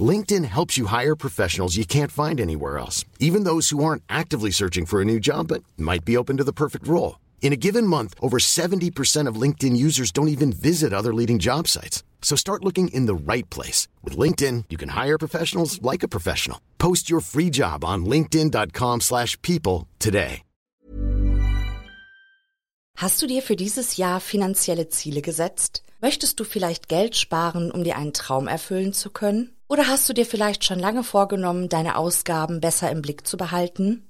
LinkedIn helps you hire professionals you can't find anywhere else, even those who aren't actively searching for a new job but might be open to the perfect role. In a given month, over 70% of LinkedIn users don't even visit other leading job sites. So start looking in the right place. With LinkedIn, you can hire professionals like a professional. Post your free job on linkedin.com slash people today. Hast du dir für dieses Jahr finanzielle Ziele gesetzt? Möchtest du vielleicht Geld sparen, um dir einen Traum erfüllen zu können? Oder hast du dir vielleicht schon lange vorgenommen, deine Ausgaben besser im Blick zu behalten?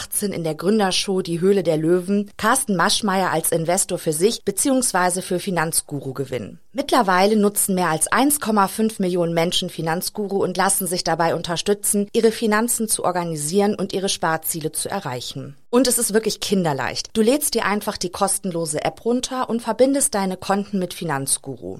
2018 in der Gründershow Die Höhle der Löwen Carsten Maschmeyer als Investor für sich bzw. für Finanzguru gewinnen. Mittlerweile nutzen mehr als 1,5 Millionen Menschen Finanzguru und lassen sich dabei unterstützen, ihre Finanzen zu organisieren und ihre Sparziele zu erreichen. Und es ist wirklich kinderleicht. Du lädst dir einfach die kostenlose App runter und verbindest deine Konten mit Finanzguru.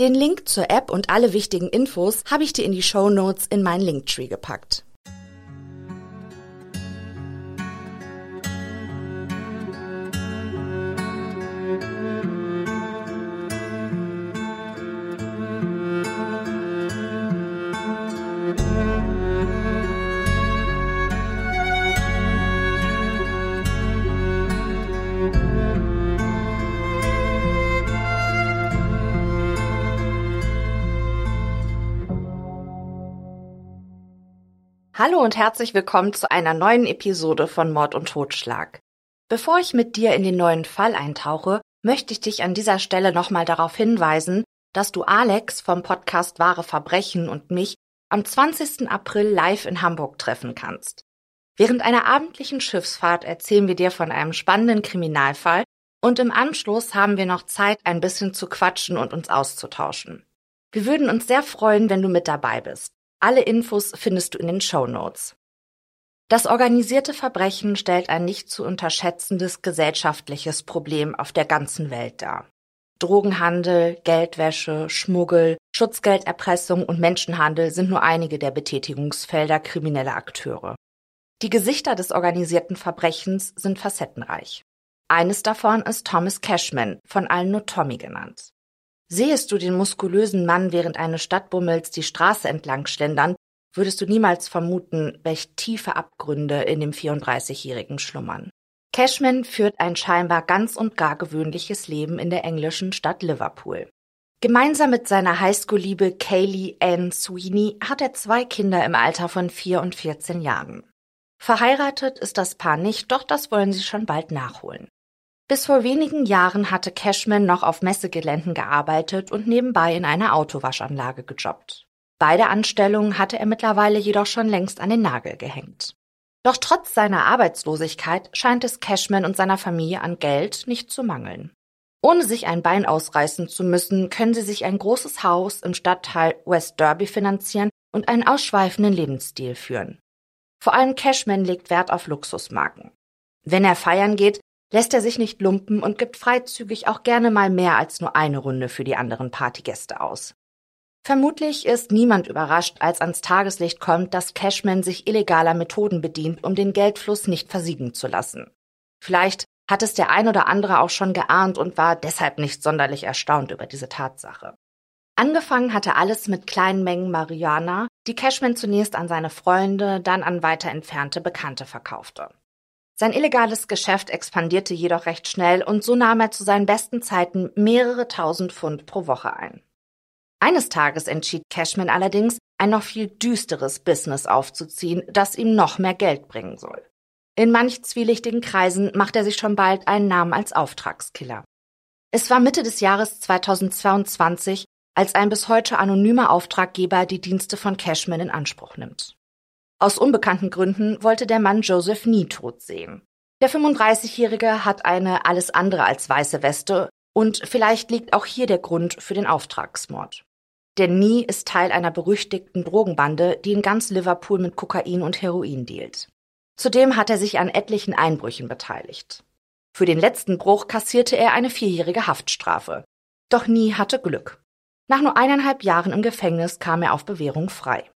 Den Link zur App und alle wichtigen Infos habe ich dir in die Show Notes in meinen Linktree gepackt. Hallo und herzlich willkommen zu einer neuen Episode von Mord und Totschlag. Bevor ich mit dir in den neuen Fall eintauche, möchte ich dich an dieser Stelle nochmal darauf hinweisen, dass du Alex vom Podcast Wahre Verbrechen und mich am 20. April live in Hamburg treffen kannst. Während einer abendlichen Schiffsfahrt erzählen wir dir von einem spannenden Kriminalfall und im Anschluss haben wir noch Zeit, ein bisschen zu quatschen und uns auszutauschen. Wir würden uns sehr freuen, wenn du mit dabei bist. Alle Infos findest du in den Show Notes. Das organisierte Verbrechen stellt ein nicht zu unterschätzendes gesellschaftliches Problem auf der ganzen Welt dar. Drogenhandel, Geldwäsche, Schmuggel, Schutzgelderpressung und Menschenhandel sind nur einige der Betätigungsfelder krimineller Akteure. Die Gesichter des organisierten Verbrechens sind facettenreich. Eines davon ist Thomas Cashman, von allen nur Tommy genannt. Sehest du den muskulösen Mann während eines Stadtbummels die Straße entlang schlendern, würdest du niemals vermuten, welch tiefe Abgründe in dem 34-Jährigen schlummern. Cashman führt ein scheinbar ganz und gar gewöhnliches Leben in der englischen Stadt Liverpool. Gemeinsam mit seiner Highschool-Liebe Kaylee Ann Sweeney hat er zwei Kinder im Alter von vier und 14 Jahren. Verheiratet ist das Paar nicht, doch das wollen sie schon bald nachholen. Bis vor wenigen Jahren hatte Cashman noch auf Messegeländen gearbeitet und nebenbei in einer Autowaschanlage gejobbt. Beide Anstellungen hatte er mittlerweile jedoch schon längst an den Nagel gehängt. Doch trotz seiner Arbeitslosigkeit scheint es Cashman und seiner Familie an Geld nicht zu mangeln. Ohne sich ein Bein ausreißen zu müssen, können sie sich ein großes Haus im Stadtteil West Derby finanzieren und einen ausschweifenden Lebensstil führen. Vor allem Cashman legt Wert auf Luxusmarken. Wenn er feiern geht, lässt er sich nicht lumpen und gibt freizügig auch gerne mal mehr als nur eine Runde für die anderen Partygäste aus. Vermutlich ist niemand überrascht, als ans Tageslicht kommt, dass Cashman sich illegaler Methoden bedient, um den Geldfluss nicht versiegen zu lassen. Vielleicht hat es der ein oder andere auch schon geahnt und war deshalb nicht sonderlich erstaunt über diese Tatsache. Angefangen hatte alles mit kleinen Mengen Marihuana, die Cashman zunächst an seine Freunde, dann an weiter entfernte Bekannte verkaufte. Sein illegales Geschäft expandierte jedoch recht schnell und so nahm er zu seinen besten Zeiten mehrere tausend Pfund pro Woche ein. Eines Tages entschied Cashman allerdings, ein noch viel düsteres Business aufzuziehen, das ihm noch mehr Geld bringen soll. In manch zwielichtigen Kreisen macht er sich schon bald einen Namen als Auftragskiller. Es war Mitte des Jahres 2022, als ein bis heute anonymer Auftraggeber die Dienste von Cashman in Anspruch nimmt. Aus unbekannten Gründen wollte der Mann Joseph nie tot sehen. Der 35-Jährige hat eine alles andere als weiße Weste und vielleicht liegt auch hier der Grund für den Auftragsmord. Denn Nie ist Teil einer berüchtigten Drogenbande, die in ganz Liverpool mit Kokain und Heroin dealt. Zudem hat er sich an etlichen Einbrüchen beteiligt. Für den letzten Bruch kassierte er eine vierjährige Haftstrafe. Doch Nie hatte Glück. Nach nur eineinhalb Jahren im Gefängnis kam er auf Bewährung frei.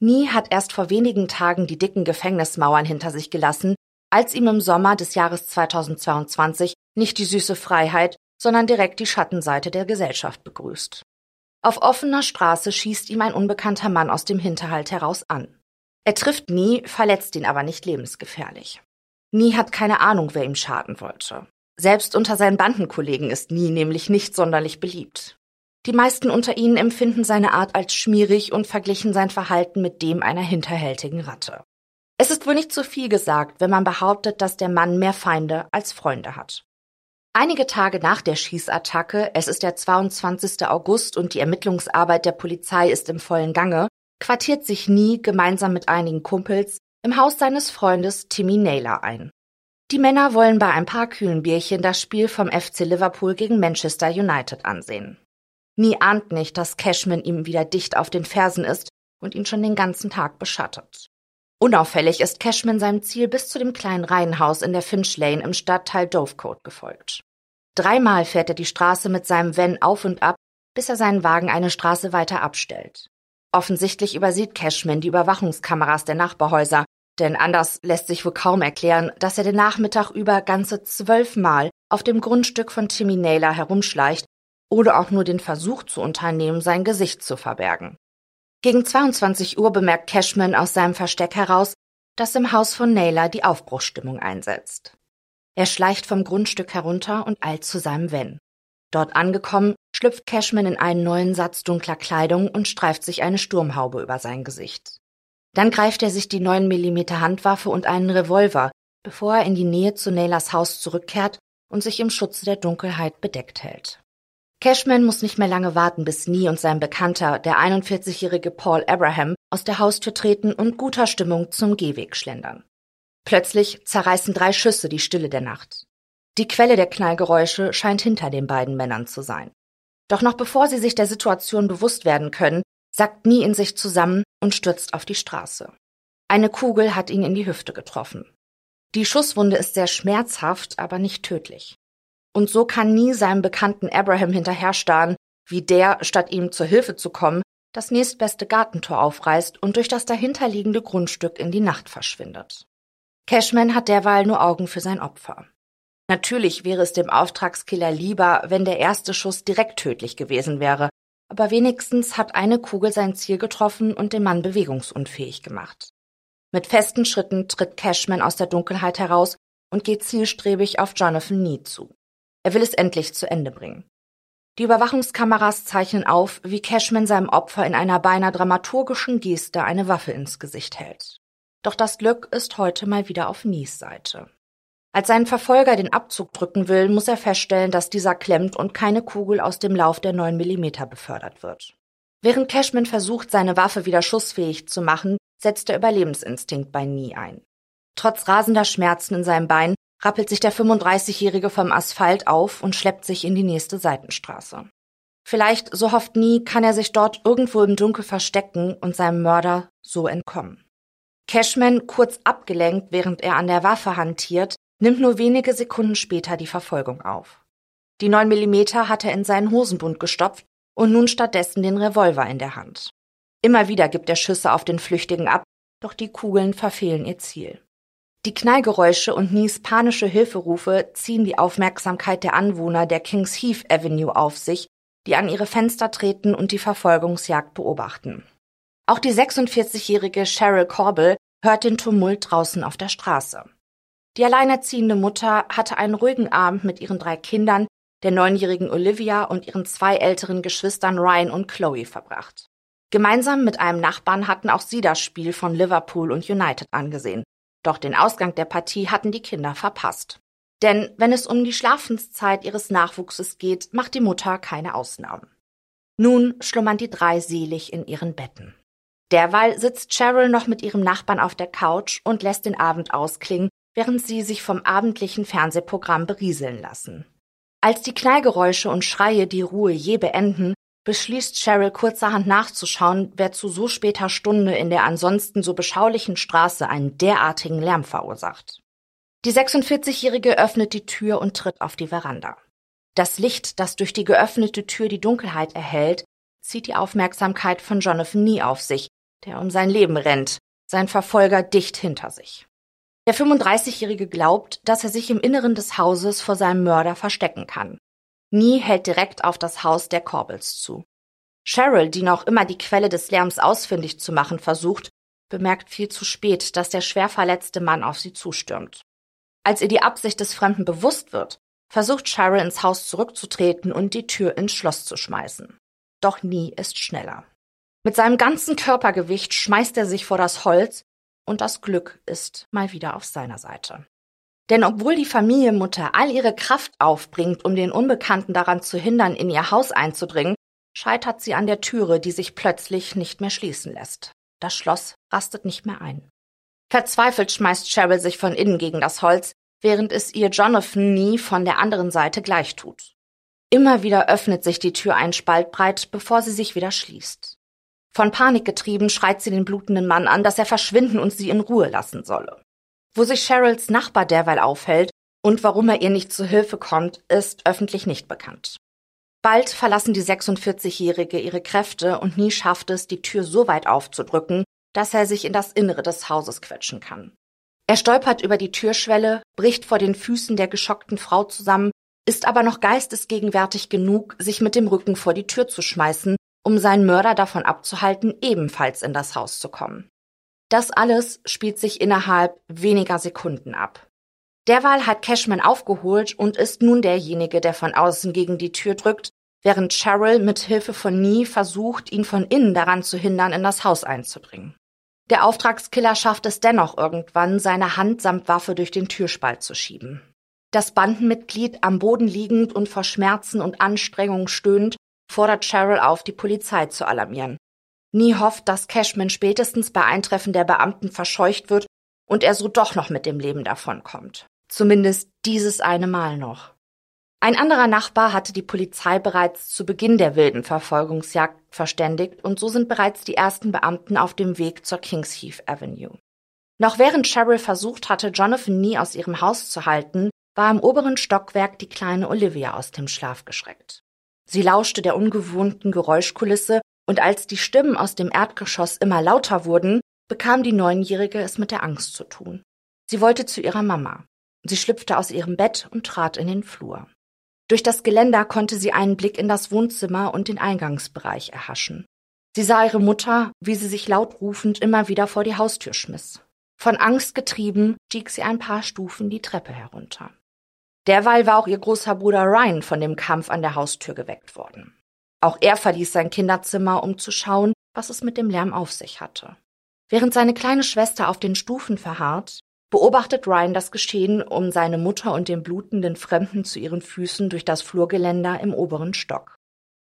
Nie hat erst vor wenigen Tagen die dicken Gefängnismauern hinter sich gelassen, als ihm im Sommer des Jahres 2022 nicht die süße Freiheit, sondern direkt die Schattenseite der Gesellschaft begrüßt. Auf offener Straße schießt ihm ein unbekannter Mann aus dem Hinterhalt heraus an. Er trifft Nie, verletzt ihn aber nicht lebensgefährlich. Nie hat keine Ahnung, wer ihm schaden wollte. Selbst unter seinen Bandenkollegen ist Nie nämlich nicht sonderlich beliebt. Die meisten unter ihnen empfinden seine Art als schmierig und verglichen sein Verhalten mit dem einer hinterhältigen Ratte. Es ist wohl nicht zu viel gesagt, wenn man behauptet, dass der Mann mehr Feinde als Freunde hat. Einige Tage nach der Schießattacke, es ist der 22. August und die Ermittlungsarbeit der Polizei ist im vollen Gange, quartiert sich Nie gemeinsam mit einigen Kumpels im Haus seines Freundes Timmy Naylor ein. Die Männer wollen bei ein paar kühlen Bierchen das Spiel vom FC Liverpool gegen Manchester United ansehen. Nie ahnt nicht, dass Cashman ihm wieder dicht auf den Fersen ist und ihn schon den ganzen Tag beschattet. Unauffällig ist Cashman seinem Ziel bis zu dem kleinen Reihenhaus in der Finch Lane im Stadtteil Dovecote gefolgt. Dreimal fährt er die Straße mit seinem Van auf und ab, bis er seinen Wagen eine Straße weiter abstellt. Offensichtlich übersieht Cashman die Überwachungskameras der Nachbarhäuser, denn anders lässt sich wohl kaum erklären, dass er den Nachmittag über ganze zwölfmal auf dem Grundstück von Timmy Naylor herumschleicht oder auch nur den Versuch zu unternehmen, sein Gesicht zu verbergen. Gegen 22 Uhr bemerkt Cashman aus seinem Versteck heraus, dass im Haus von Naylor die Aufbruchsstimmung einsetzt. Er schleicht vom Grundstück herunter und eilt zu seinem Van. Dort angekommen, schlüpft Cashman in einen neuen Satz dunkler Kleidung und streift sich eine Sturmhaube über sein Gesicht. Dann greift er sich die 9 mm Handwaffe und einen Revolver, bevor er in die Nähe zu Naylors Haus zurückkehrt und sich im Schutze der Dunkelheit bedeckt hält. Cashman muss nicht mehr lange warten, bis Nie und sein Bekannter, der 41-jährige Paul Abraham, aus der Haustür treten und guter Stimmung zum Gehweg schlendern. Plötzlich zerreißen drei Schüsse die Stille der Nacht. Die Quelle der Knallgeräusche scheint hinter den beiden Männern zu sein. Doch noch bevor sie sich der Situation bewusst werden können, sackt Nie in sich zusammen und stürzt auf die Straße. Eine Kugel hat ihn in die Hüfte getroffen. Die Schusswunde ist sehr schmerzhaft, aber nicht tödlich. Und so kann nie seinem Bekannten Abraham hinterherstarren, wie der, statt ihm zur Hilfe zu kommen, das nächstbeste Gartentor aufreißt und durch das dahinterliegende Grundstück in die Nacht verschwindet. Cashman hat derweil nur Augen für sein Opfer. Natürlich wäre es dem Auftragskiller lieber, wenn der erste Schuss direkt tödlich gewesen wäre, aber wenigstens hat eine Kugel sein Ziel getroffen und den Mann bewegungsunfähig gemacht. Mit festen Schritten tritt Cashman aus der Dunkelheit heraus und geht zielstrebig auf Jonathan Nee zu. Er will es endlich zu Ende bringen. Die Überwachungskameras zeichnen auf, wie Cashman seinem Opfer in einer beinahe dramaturgischen Geste eine Waffe ins Gesicht hält. Doch das Glück ist heute mal wieder auf Nies Seite. Als sein Verfolger den Abzug drücken will, muss er feststellen, dass dieser klemmt und keine Kugel aus dem Lauf der 9 mm befördert wird. Während Cashman versucht, seine Waffe wieder schussfähig zu machen, setzt der Überlebensinstinkt bei Nie ein. Trotz rasender Schmerzen in seinem Bein rappelt sich der 35-Jährige vom Asphalt auf und schleppt sich in die nächste Seitenstraße. Vielleicht, so hofft Nie, kann er sich dort irgendwo im Dunkel verstecken und seinem Mörder so entkommen. Cashman, kurz abgelenkt, während er an der Waffe hantiert, nimmt nur wenige Sekunden später die Verfolgung auf. Die 9 mm hat er in seinen Hosenbund gestopft und nun stattdessen den Revolver in der Hand. Immer wieder gibt er Schüsse auf den Flüchtigen ab, doch die Kugeln verfehlen ihr Ziel. Die Knallgeräusche und Nies panische Hilferufe ziehen die Aufmerksamkeit der Anwohner der Kings Heath Avenue auf sich, die an ihre Fenster treten und die Verfolgungsjagd beobachten. Auch die 46-jährige Cheryl Corbell hört den Tumult draußen auf der Straße. Die alleinerziehende Mutter hatte einen ruhigen Abend mit ihren drei Kindern, der neunjährigen Olivia und ihren zwei älteren Geschwistern Ryan und Chloe verbracht. Gemeinsam mit einem Nachbarn hatten auch sie das Spiel von Liverpool und United angesehen. Doch den Ausgang der Partie hatten die Kinder verpasst. Denn wenn es um die Schlafenszeit ihres Nachwuchses geht, macht die Mutter keine Ausnahmen. Nun schlummern die drei selig in ihren Betten. Derweil sitzt Cheryl noch mit ihrem Nachbarn auf der Couch und lässt den Abend ausklingen, während sie sich vom abendlichen Fernsehprogramm berieseln lassen. Als die Knallgeräusche und Schreie die Ruhe je beenden, beschließt Cheryl kurzerhand nachzuschauen, wer zu so später Stunde in der ansonsten so beschaulichen Straße einen derartigen Lärm verursacht. Die 46-Jährige öffnet die Tür und tritt auf die Veranda. Das Licht, das durch die geöffnete Tür die Dunkelheit erhellt, zieht die Aufmerksamkeit von Jonathan nie auf sich, der um sein Leben rennt, sein Verfolger dicht hinter sich. Der 35-Jährige glaubt, dass er sich im Inneren des Hauses vor seinem Mörder verstecken kann. Nie hält direkt auf das Haus der Corbels zu. Cheryl, die noch immer die Quelle des Lärms ausfindig zu machen versucht, bemerkt viel zu spät, dass der schwer verletzte Mann auf sie zustürmt. Als ihr die Absicht des Fremden bewusst wird, versucht Cheryl ins Haus zurückzutreten und die Tür ins Schloss zu schmeißen. Doch Nie ist schneller. Mit seinem ganzen Körpergewicht schmeißt er sich vor das Holz und das Glück ist mal wieder auf seiner Seite. Denn obwohl die Familienmutter all ihre Kraft aufbringt, um den Unbekannten daran zu hindern, in ihr Haus einzudringen, scheitert sie an der Türe, die sich plötzlich nicht mehr schließen lässt. Das Schloss rastet nicht mehr ein. Verzweifelt schmeißt Cheryl sich von innen gegen das Holz, während es ihr Jonathan nie von der anderen Seite gleich tut. Immer wieder öffnet sich die Tür einen Spalt breit, bevor sie sich wieder schließt. Von Panik getrieben schreit sie den blutenden Mann an, dass er verschwinden und sie in Ruhe lassen solle. Wo sich Cheryls Nachbar derweil aufhält und warum er ihr nicht zu Hilfe kommt, ist öffentlich nicht bekannt. Bald verlassen die 46-Jährige ihre Kräfte und nie schafft es, die Tür so weit aufzudrücken, dass er sich in das Innere des Hauses quetschen kann. Er stolpert über die Türschwelle, bricht vor den Füßen der geschockten Frau zusammen, ist aber noch geistesgegenwärtig genug, sich mit dem Rücken vor die Tür zu schmeißen um seinen Mörder davon abzuhalten, ebenfalls in das Haus zu kommen. Das alles spielt sich innerhalb weniger Sekunden ab. Derweil hat Cashman aufgeholt und ist nun derjenige, der von außen gegen die Tür drückt, während Cheryl mit Hilfe von Nie versucht, ihn von innen daran zu hindern, in das Haus einzudringen. Der Auftragskiller schafft es dennoch irgendwann, seine Hand samt Waffe durch den Türspalt zu schieben. Das Bandenmitglied am Boden liegend und vor Schmerzen und Anstrengung stöhnt, fordert Cheryl auf, die Polizei zu alarmieren. Nie hofft, dass Cashman spätestens bei Eintreffen der Beamten verscheucht wird und er so doch noch mit dem Leben davonkommt. Zumindest dieses eine Mal noch. Ein anderer Nachbar hatte die Polizei bereits zu Beginn der wilden Verfolgungsjagd verständigt und so sind bereits die ersten Beamten auf dem Weg zur Kings Heath Avenue. Noch während Cheryl versucht hatte, Jonathan nie aus ihrem Haus zu halten, war im oberen Stockwerk die kleine Olivia aus dem Schlaf geschreckt. Sie lauschte der ungewohnten Geräuschkulisse, und als die Stimmen aus dem Erdgeschoss immer lauter wurden, bekam die Neunjährige es mit der Angst zu tun. Sie wollte zu ihrer Mama. Sie schlüpfte aus ihrem Bett und trat in den Flur. Durch das Geländer konnte sie einen Blick in das Wohnzimmer und den Eingangsbereich erhaschen. Sie sah ihre Mutter, wie sie sich laut rufend immer wieder vor die Haustür schmiss. Von Angst getrieben stieg sie ein paar Stufen die Treppe herunter. Derweil war auch ihr großer Bruder Ryan von dem Kampf an der Haustür geweckt worden. Auch er verließ sein Kinderzimmer, um zu schauen, was es mit dem Lärm auf sich hatte. Während seine kleine Schwester auf den Stufen verharrt, beobachtet Ryan das Geschehen um seine Mutter und den blutenden Fremden zu ihren Füßen durch das Flurgeländer im oberen Stock.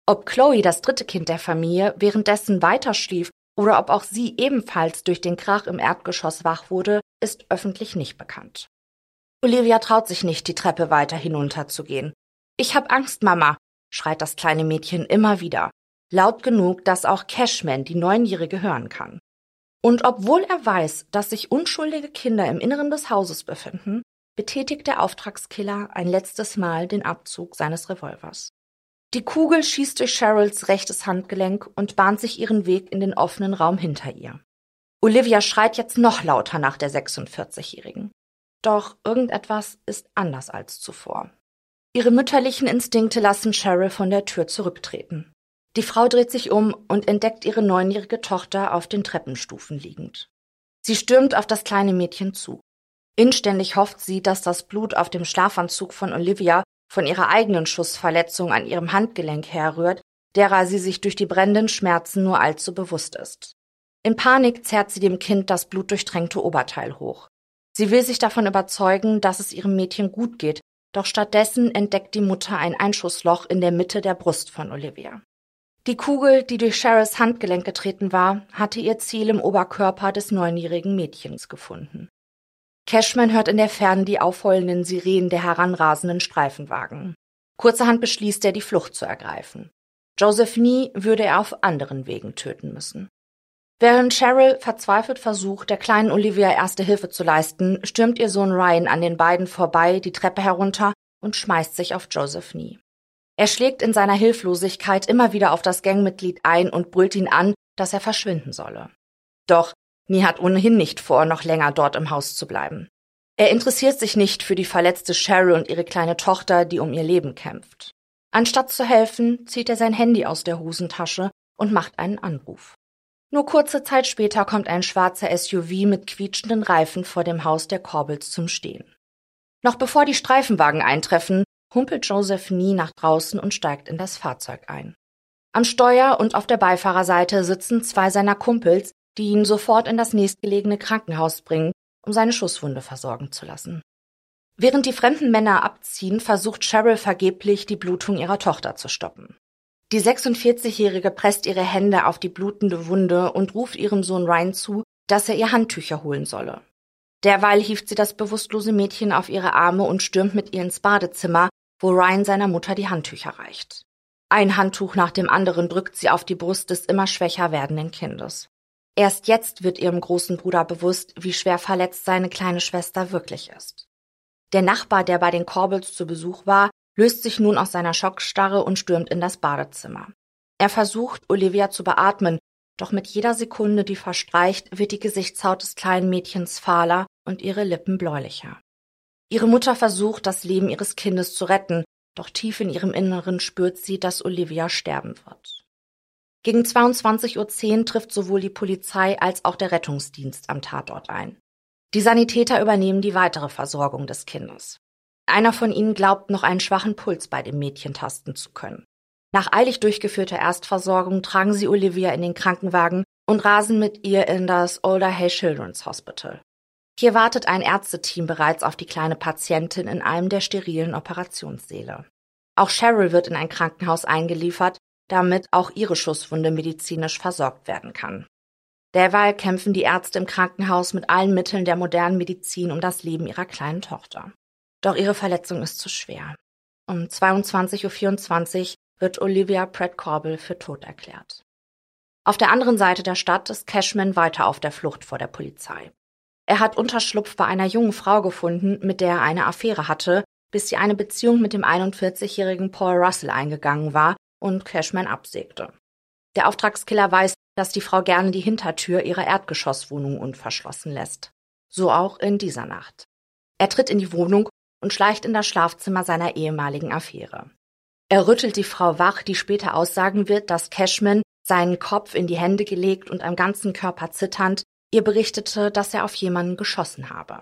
Ob Chloe, das dritte Kind der Familie, währenddessen weiter schlief oder ob auch sie ebenfalls durch den Krach im Erdgeschoss wach wurde, ist öffentlich nicht bekannt. Olivia traut sich nicht, die Treppe weiter hinunterzugehen. Ich hab Angst, Mama, schreit das kleine Mädchen immer wieder, laut genug, dass auch Cashman, die Neunjährige, hören kann. Und obwohl er weiß, dass sich unschuldige Kinder im Inneren des Hauses befinden, betätigt der Auftragskiller ein letztes Mal den Abzug seines Revolvers. Die Kugel schießt durch Cheryls rechtes Handgelenk und bahnt sich ihren Weg in den offenen Raum hinter ihr. Olivia schreit jetzt noch lauter nach der 46-Jährigen. Doch irgendetwas ist anders als zuvor. Ihre mütterlichen Instinkte lassen Cheryl von der Tür zurücktreten. Die Frau dreht sich um und entdeckt ihre neunjährige Tochter auf den Treppenstufen liegend. Sie stürmt auf das kleine Mädchen zu. Inständig hofft sie, dass das Blut auf dem Schlafanzug von Olivia von ihrer eigenen Schussverletzung an ihrem Handgelenk herrührt, derer sie sich durch die brennenden Schmerzen nur allzu bewusst ist. In Panik zerrt sie dem Kind das blutdurchtränkte Oberteil hoch. Sie will sich davon überzeugen, dass es ihrem Mädchen gut geht, doch stattdessen entdeckt die Mutter ein Einschussloch in der Mitte der Brust von Olivia. Die Kugel, die durch Cheryls Handgelenk getreten war, hatte ihr Ziel im Oberkörper des neunjährigen Mädchens gefunden. Cashman hört in der Ferne die aufheulenden Sirenen der heranrasenden Streifenwagen. Kurzerhand beschließt er, die Flucht zu ergreifen. Joseph Nie würde er auf anderen Wegen töten müssen. Während Cheryl verzweifelt versucht, der kleinen Olivia erste Hilfe zu leisten, stürmt ihr Sohn Ryan an den beiden vorbei die Treppe herunter und schmeißt sich auf Joseph Nie. Er schlägt in seiner Hilflosigkeit immer wieder auf das Gangmitglied ein und brüllt ihn an, dass er verschwinden solle. Doch Nie hat ohnehin nicht vor, noch länger dort im Haus zu bleiben. Er interessiert sich nicht für die verletzte Cheryl und ihre kleine Tochter, die um ihr Leben kämpft. Anstatt zu helfen, zieht er sein Handy aus der Hosentasche und macht einen Anruf. Nur kurze Zeit später kommt ein schwarzer SUV mit quietschenden Reifen vor dem Haus der Corbels zum Stehen. Noch bevor die Streifenwagen eintreffen, humpelt Joseph nie nach draußen und steigt in das Fahrzeug ein. Am Steuer und auf der Beifahrerseite sitzen zwei seiner Kumpels, die ihn sofort in das nächstgelegene Krankenhaus bringen, um seine Schusswunde versorgen zu lassen. Während die fremden Männer abziehen, versucht Cheryl vergeblich, die Blutung ihrer Tochter zu stoppen. Die 46-Jährige presst ihre Hände auf die blutende Wunde und ruft ihrem Sohn Ryan zu, dass er ihr Handtücher holen solle. Derweil hieft sie das bewusstlose Mädchen auf ihre Arme und stürmt mit ihr ins Badezimmer, wo Ryan seiner Mutter die Handtücher reicht. Ein Handtuch nach dem anderen drückt sie auf die Brust des immer schwächer werdenden Kindes. Erst jetzt wird ihrem großen Bruder bewusst, wie schwer verletzt seine kleine Schwester wirklich ist. Der Nachbar, der bei den Corbels zu Besuch war, löst sich nun aus seiner Schockstarre und stürmt in das Badezimmer. Er versucht, Olivia zu beatmen, doch mit jeder Sekunde, die verstreicht, wird die Gesichtshaut des kleinen Mädchens fahler und ihre Lippen bläulicher. Ihre Mutter versucht, das Leben ihres Kindes zu retten, doch tief in ihrem Inneren spürt sie, dass Olivia sterben wird. Gegen 22.10 Uhr trifft sowohl die Polizei als auch der Rettungsdienst am Tatort ein. Die Sanitäter übernehmen die weitere Versorgung des Kindes. Einer von ihnen glaubt, noch einen schwachen Puls bei dem Mädchen tasten zu können. Nach eilig durchgeführter Erstversorgung tragen sie Olivia in den Krankenwagen und rasen mit ihr in das Older Hay Children's Hospital. Hier wartet ein Ärzteteam bereits auf die kleine Patientin in einem der sterilen Operationssäle. Auch Cheryl wird in ein Krankenhaus eingeliefert, damit auch ihre Schusswunde medizinisch versorgt werden kann. Derweil kämpfen die Ärzte im Krankenhaus mit allen Mitteln der modernen Medizin um das Leben ihrer kleinen Tochter. Doch ihre Verletzung ist zu schwer. Um 22.24 Uhr wird Olivia Pratt Corbel für tot erklärt. Auf der anderen Seite der Stadt ist Cashman weiter auf der Flucht vor der Polizei. Er hat Unterschlupf bei einer jungen Frau gefunden, mit der er eine Affäre hatte, bis sie eine Beziehung mit dem 41-jährigen Paul Russell eingegangen war und Cashman absägte. Der Auftragskiller weiß, dass die Frau gerne die Hintertür ihrer Erdgeschosswohnung unverschlossen lässt. So auch in dieser Nacht. Er tritt in die Wohnung und schleicht in das Schlafzimmer seiner ehemaligen Affäre. Er rüttelt die Frau wach, die später aussagen wird, dass Cashman seinen Kopf in die Hände gelegt und am ganzen Körper zitternd ihr berichtete, dass er auf jemanden geschossen habe.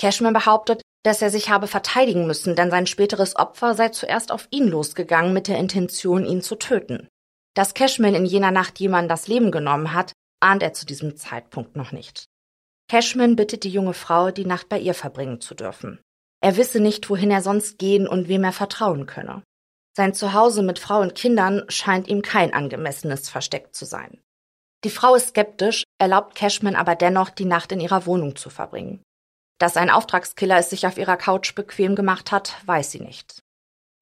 Cashman behauptet, dass er sich habe verteidigen müssen, denn sein späteres Opfer sei zuerst auf ihn losgegangen mit der Intention, ihn zu töten. Dass Cashman in jener Nacht jemanden das Leben genommen hat, ahnt er zu diesem Zeitpunkt noch nicht. Cashman bittet die junge Frau, die Nacht bei ihr verbringen zu dürfen. Er wisse nicht, wohin er sonst gehen und wem er vertrauen könne. Sein Zuhause mit Frau und Kindern scheint ihm kein angemessenes Versteck zu sein. Die Frau ist skeptisch, erlaubt Cashman aber dennoch, die Nacht in ihrer Wohnung zu verbringen. Dass ein Auftragskiller es sich auf ihrer Couch bequem gemacht hat, weiß sie nicht.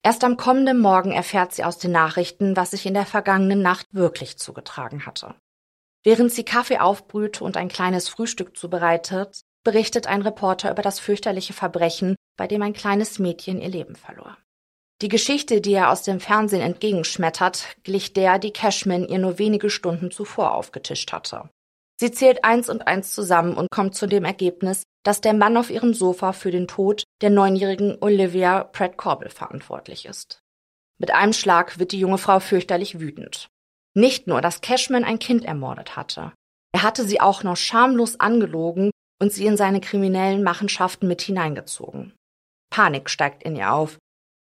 Erst am kommenden Morgen erfährt sie aus den Nachrichten, was sich in der vergangenen Nacht wirklich zugetragen hatte. Während sie Kaffee aufbrüht und ein kleines Frühstück zubereitet, berichtet ein Reporter über das fürchterliche Verbrechen, bei dem ein kleines Mädchen ihr Leben verlor. Die Geschichte, die er aus dem Fernsehen entgegenschmettert, glich der, die Cashman ihr nur wenige Stunden zuvor aufgetischt hatte. Sie zählt eins und eins zusammen und kommt zu dem Ergebnis, dass der Mann auf ihrem Sofa für den Tod der neunjährigen Olivia Pratt Corbel verantwortlich ist. Mit einem Schlag wird die junge Frau fürchterlich wütend. Nicht nur, dass Cashman ein Kind ermordet hatte. Er hatte sie auch noch schamlos angelogen und sie in seine kriminellen Machenschaften mit hineingezogen. Panik steigt in ihr auf,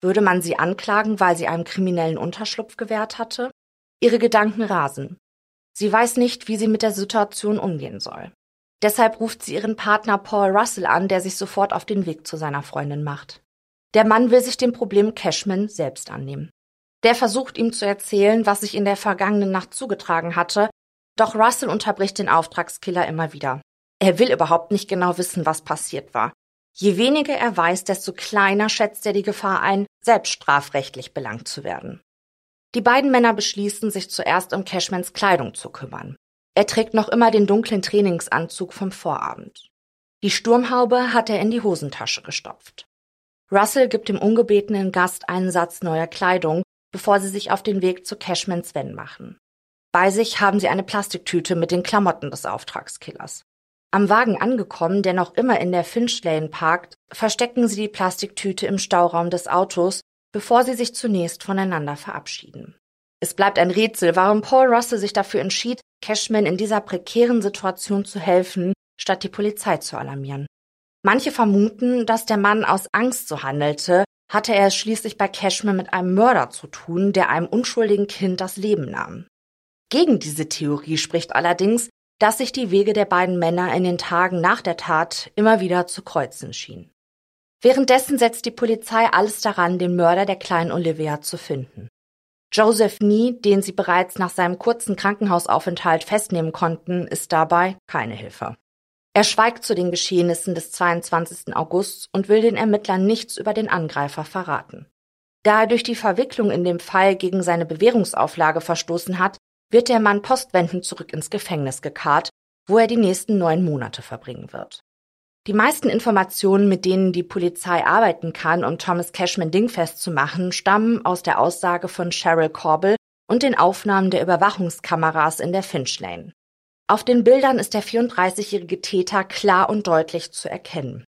würde man sie anklagen, weil sie einem kriminellen Unterschlupf gewährt hatte? Ihre Gedanken rasen. Sie weiß nicht, wie sie mit der Situation umgehen soll. Deshalb ruft sie ihren Partner Paul Russell an, der sich sofort auf den Weg zu seiner Freundin macht. Der Mann will sich dem Problem Cashman selbst annehmen. Der versucht ihm zu erzählen, was sich in der vergangenen Nacht zugetragen hatte, doch Russell unterbricht den Auftragskiller immer wieder. Er will überhaupt nicht genau wissen, was passiert war. Je weniger er weiß, desto kleiner schätzt er die Gefahr ein, selbst strafrechtlich belangt zu werden. Die beiden Männer beschließen, sich zuerst um Cashmans Kleidung zu kümmern. Er trägt noch immer den dunklen Trainingsanzug vom Vorabend. Die Sturmhaube hat er in die Hosentasche gestopft. Russell gibt dem ungebetenen Gast einen Satz neuer Kleidung, bevor sie sich auf den Weg zu Cashmans Van machen. Bei sich haben sie eine Plastiktüte mit den Klamotten des Auftragskillers. Am Wagen angekommen, der noch immer in der Finch Lane parkt, verstecken sie die Plastiktüte im Stauraum des Autos, bevor sie sich zunächst voneinander verabschieden. Es bleibt ein Rätsel, warum Paul Russell sich dafür entschied, Cashman in dieser prekären Situation zu helfen, statt die Polizei zu alarmieren. Manche vermuten, dass der Mann aus Angst so handelte, hatte er es schließlich bei Cashman mit einem Mörder zu tun, der einem unschuldigen Kind das Leben nahm. Gegen diese Theorie spricht allerdings, dass sich die Wege der beiden Männer in den Tagen nach der Tat immer wieder zu kreuzen schienen. Währenddessen setzt die Polizei alles daran, den Mörder der kleinen Olivia zu finden. Joseph Nee, den sie bereits nach seinem kurzen Krankenhausaufenthalt festnehmen konnten, ist dabei keine Hilfe. Er schweigt zu den Geschehnissen des 22. August und will den Ermittlern nichts über den Angreifer verraten. Da er durch die Verwicklung in dem Fall gegen seine Bewährungsauflage verstoßen hat, wird der Mann postwendend zurück ins Gefängnis gekarrt, wo er die nächsten neun Monate verbringen wird. Die meisten Informationen, mit denen die Polizei arbeiten kann, um Thomas Cashman dingfest zu machen, stammen aus der Aussage von Cheryl Corbel und den Aufnahmen der Überwachungskameras in der Finch Lane. Auf den Bildern ist der 34-jährige Täter klar und deutlich zu erkennen.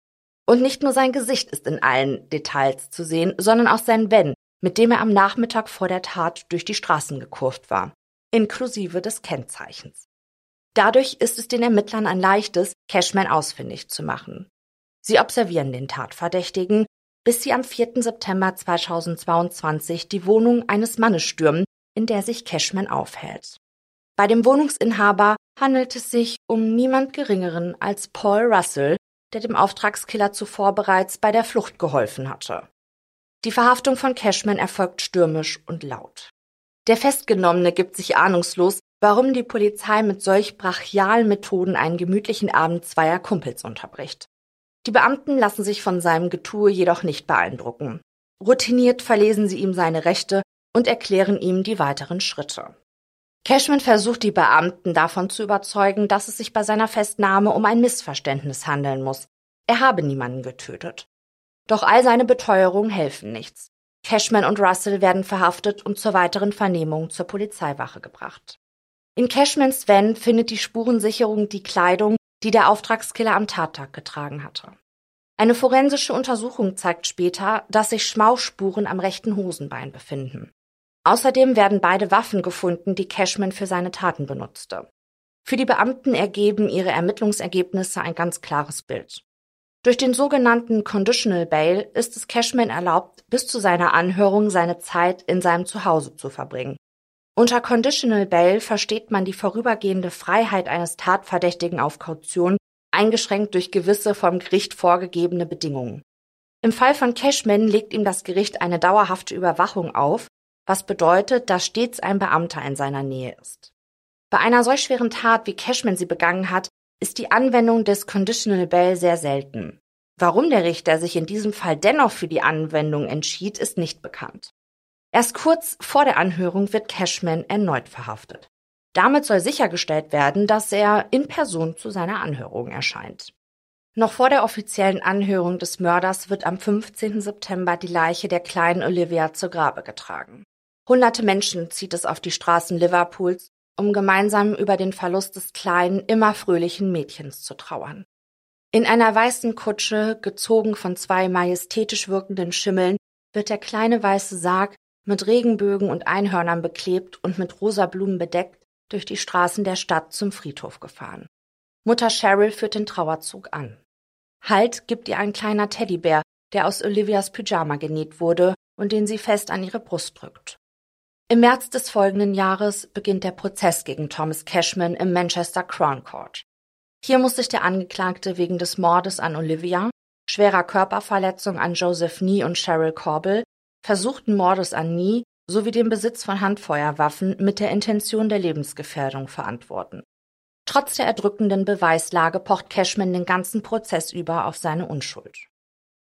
Und nicht nur sein Gesicht ist in allen Details zu sehen, sondern auch sein Van, mit dem er am Nachmittag vor der Tat durch die Straßen gekurft war inklusive des Kennzeichens. Dadurch ist es den Ermittlern ein leichtes, Cashman ausfindig zu machen. Sie observieren den Tatverdächtigen, bis sie am 4. September 2022 die Wohnung eines Mannes stürmen, in der sich Cashman aufhält. Bei dem Wohnungsinhaber handelt es sich um niemand Geringeren als Paul Russell, der dem Auftragskiller zuvor bereits bei der Flucht geholfen hatte. Die Verhaftung von Cashman erfolgt stürmisch und laut. Der Festgenommene gibt sich ahnungslos, warum die Polizei mit solch brachialen Methoden einen gemütlichen Abend zweier Kumpels unterbricht. Die Beamten lassen sich von seinem Getue jedoch nicht beeindrucken. Routiniert verlesen sie ihm seine Rechte und erklären ihm die weiteren Schritte. Cashman versucht die Beamten davon zu überzeugen, dass es sich bei seiner Festnahme um ein Missverständnis handeln muss. Er habe niemanden getötet. Doch all seine Beteuerungen helfen nichts. Cashman und Russell werden verhaftet und zur weiteren Vernehmung zur Polizeiwache gebracht. In Cashmans Van findet die Spurensicherung die Kleidung, die der Auftragskiller am Tattag getragen hatte. Eine forensische Untersuchung zeigt später, dass sich Schmauchspuren am rechten Hosenbein befinden. Außerdem werden beide Waffen gefunden, die Cashman für seine Taten benutzte. Für die Beamten ergeben ihre Ermittlungsergebnisse ein ganz klares Bild. Durch den sogenannten Conditional Bail ist es Cashman erlaubt, bis zu seiner Anhörung seine Zeit in seinem Zuhause zu verbringen. Unter Conditional Bail versteht man die vorübergehende Freiheit eines Tatverdächtigen auf Kaution, eingeschränkt durch gewisse vom Gericht vorgegebene Bedingungen. Im Fall von Cashman legt ihm das Gericht eine dauerhafte Überwachung auf, was bedeutet, dass stets ein Beamter in seiner Nähe ist. Bei einer solch schweren Tat, wie Cashman sie begangen hat, ist die Anwendung des Conditional Bail sehr selten. Warum der Richter sich in diesem Fall dennoch für die Anwendung entschied, ist nicht bekannt. Erst kurz vor der Anhörung wird Cashman erneut verhaftet. Damit soll sichergestellt werden, dass er in Person zu seiner Anhörung erscheint. Noch vor der offiziellen Anhörung des Mörders wird am 15. September die Leiche der kleinen Olivia zu Grabe getragen. Hunderte Menschen zieht es auf die Straßen Liverpools, um gemeinsam über den Verlust des kleinen, immer fröhlichen Mädchens zu trauern. In einer weißen Kutsche, gezogen von zwei majestätisch wirkenden Schimmeln, wird der kleine weiße Sarg mit Regenbögen und Einhörnern beklebt und mit rosa Blumen bedeckt durch die Straßen der Stadt zum Friedhof gefahren. Mutter Cheryl führt den Trauerzug an. Halt gibt ihr ein kleiner Teddybär, der aus Olivias Pyjama genäht wurde und den sie fest an ihre Brust drückt. Im März des folgenden Jahres beginnt der Prozess gegen Thomas Cashman im Manchester Crown Court. Hier muss sich der Angeklagte wegen des Mordes an Olivia, schwerer Körperverletzung an Joseph Nee und Cheryl Corbell, versuchten Mordes an Nee sowie dem Besitz von Handfeuerwaffen mit der Intention der Lebensgefährdung verantworten. Trotz der erdrückenden Beweislage pocht Cashman den ganzen Prozess über auf seine Unschuld.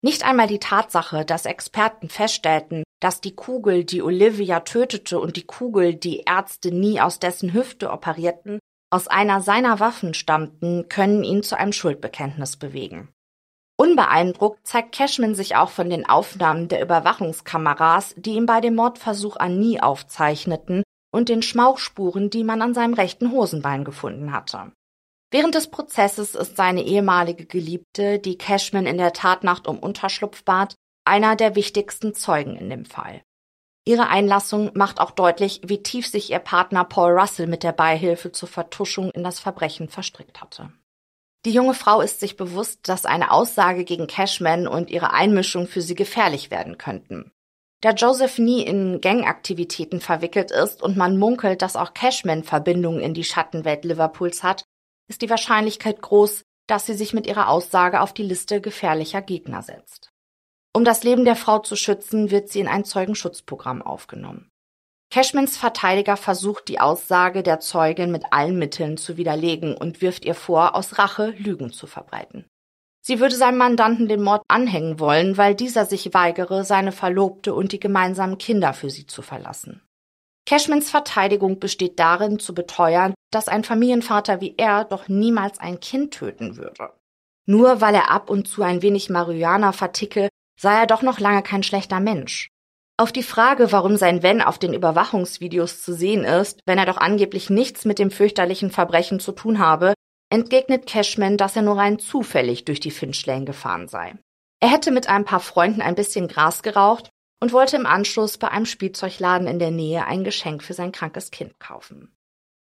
Nicht einmal die Tatsache, dass Experten feststellten, dass die Kugel, die Olivia tötete und die Kugel, die Ärzte nie aus dessen Hüfte operierten, aus einer seiner Waffen stammten, können ihn zu einem Schuldbekenntnis bewegen. Unbeeindruckt zeigt Cashman sich auch von den Aufnahmen der Überwachungskameras, die ihm bei dem Mordversuch an Nie aufzeichneten und den Schmauchspuren, die man an seinem rechten Hosenbein gefunden hatte. Während des Prozesses ist seine ehemalige Geliebte, die Cashman in der Tatnacht um Unterschlupf bat, einer der wichtigsten Zeugen in dem Fall. Ihre Einlassung macht auch deutlich, wie tief sich ihr Partner Paul Russell mit der Beihilfe zur Vertuschung in das Verbrechen verstrickt hatte. Die junge Frau ist sich bewusst, dass eine Aussage gegen Cashman und ihre Einmischung für sie gefährlich werden könnten. Da Joseph nie in Gangaktivitäten verwickelt ist und man munkelt, dass auch Cashman Verbindungen in die Schattenwelt Liverpools hat, ist die Wahrscheinlichkeit groß, dass sie sich mit ihrer Aussage auf die Liste gefährlicher Gegner setzt. Um das Leben der Frau zu schützen, wird sie in ein Zeugenschutzprogramm aufgenommen. Cashmans Verteidiger versucht die Aussage der Zeugin mit allen Mitteln zu widerlegen und wirft ihr vor, aus Rache Lügen zu verbreiten. Sie würde seinem Mandanten den Mord anhängen wollen, weil dieser sich weigere, seine Verlobte und die gemeinsamen Kinder für sie zu verlassen. Cashmans Verteidigung besteht darin, zu beteuern, dass ein Familienvater wie er doch niemals ein Kind töten würde. Nur weil er ab und zu ein wenig Marihuana verticke, sei er doch noch lange kein schlechter Mensch. Auf die Frage, warum sein Wenn auf den Überwachungsvideos zu sehen ist, wenn er doch angeblich nichts mit dem fürchterlichen Verbrechen zu tun habe, entgegnet Cashman, dass er nur rein zufällig durch die Finch Lane gefahren sei. Er hätte mit ein paar Freunden ein bisschen Gras geraucht und wollte im Anschluss bei einem Spielzeugladen in der Nähe ein Geschenk für sein krankes Kind kaufen.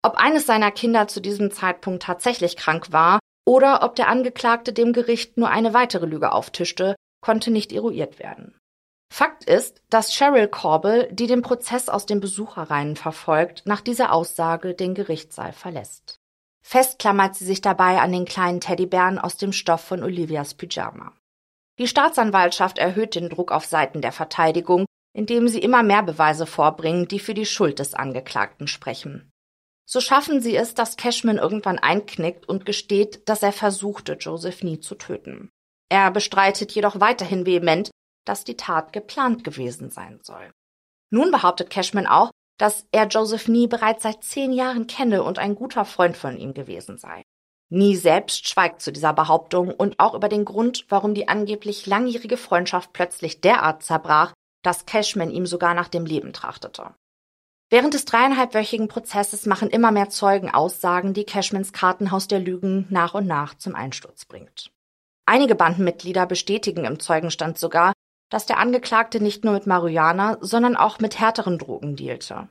Ob eines seiner Kinder zu diesem Zeitpunkt tatsächlich krank war oder ob der Angeklagte dem Gericht nur eine weitere Lüge auftischte, konnte nicht eruiert werden. Fakt ist, dass Cheryl Corbell, die den Prozess aus den Besucherreihen verfolgt, nach dieser Aussage den Gerichtssaal verlässt. Fest klammert sie sich dabei an den kleinen Teddybären aus dem Stoff von Olivias Pyjama. Die Staatsanwaltschaft erhöht den Druck auf Seiten der Verteidigung, indem sie immer mehr Beweise vorbringen, die für die Schuld des Angeklagten sprechen. So schaffen sie es, dass Cashman irgendwann einknickt und gesteht, dass er versuchte, Joseph nie zu töten. Er bestreitet jedoch weiterhin vehement, dass die Tat geplant gewesen sein soll. Nun behauptet Cashman auch, dass er Joseph Nie bereits seit zehn Jahren kenne und ein guter Freund von ihm gewesen sei. Nie selbst schweigt zu dieser Behauptung und auch über den Grund, warum die angeblich langjährige Freundschaft plötzlich derart zerbrach, dass Cashman ihm sogar nach dem Leben trachtete. Während des dreieinhalbwöchigen Prozesses machen immer mehr Zeugen Aussagen, die Cashmans Kartenhaus der Lügen nach und nach zum Einsturz bringt. Einige Bandenmitglieder bestätigen im Zeugenstand sogar, dass der Angeklagte nicht nur mit Marihuana, sondern auch mit härteren Drogen dealte.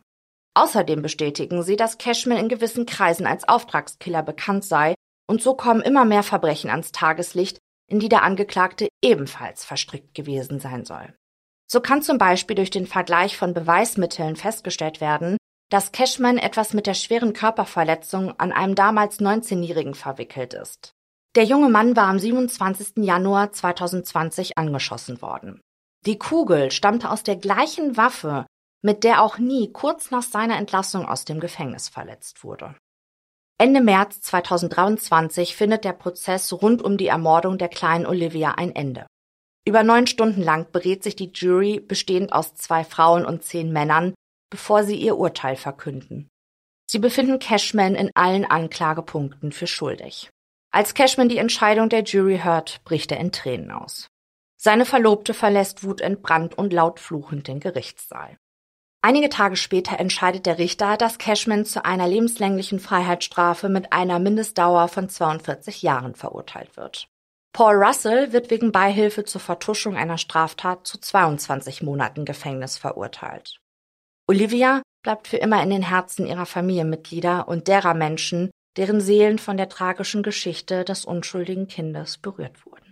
Außerdem bestätigen sie, dass Cashman in gewissen Kreisen als Auftragskiller bekannt sei, und so kommen immer mehr Verbrechen ans Tageslicht, in die der Angeklagte ebenfalls verstrickt gewesen sein soll. So kann zum Beispiel durch den Vergleich von Beweismitteln festgestellt werden, dass Cashman etwas mit der schweren Körperverletzung an einem damals 19-Jährigen verwickelt ist. Der junge Mann war am 27. Januar 2020 angeschossen worden. Die Kugel stammte aus der gleichen Waffe, mit der auch nie kurz nach seiner Entlassung aus dem Gefängnis verletzt wurde. Ende März 2023 findet der Prozess rund um die Ermordung der kleinen Olivia ein Ende. Über neun Stunden lang berät sich die Jury, bestehend aus zwei Frauen und zehn Männern, bevor sie ihr Urteil verkünden. Sie befinden Cashman in allen Anklagepunkten für schuldig. Als Cashman die Entscheidung der Jury hört, bricht er in Tränen aus. Seine Verlobte verlässt wutentbrannt und laut fluchend den Gerichtssaal. Einige Tage später entscheidet der Richter, dass Cashman zu einer lebenslänglichen Freiheitsstrafe mit einer Mindestdauer von 42 Jahren verurteilt wird. Paul Russell wird wegen Beihilfe zur Vertuschung einer Straftat zu 22 Monaten Gefängnis verurteilt. Olivia bleibt für immer in den Herzen ihrer Familienmitglieder und derer Menschen, deren Seelen von der tragischen Geschichte des unschuldigen Kindes berührt wurden.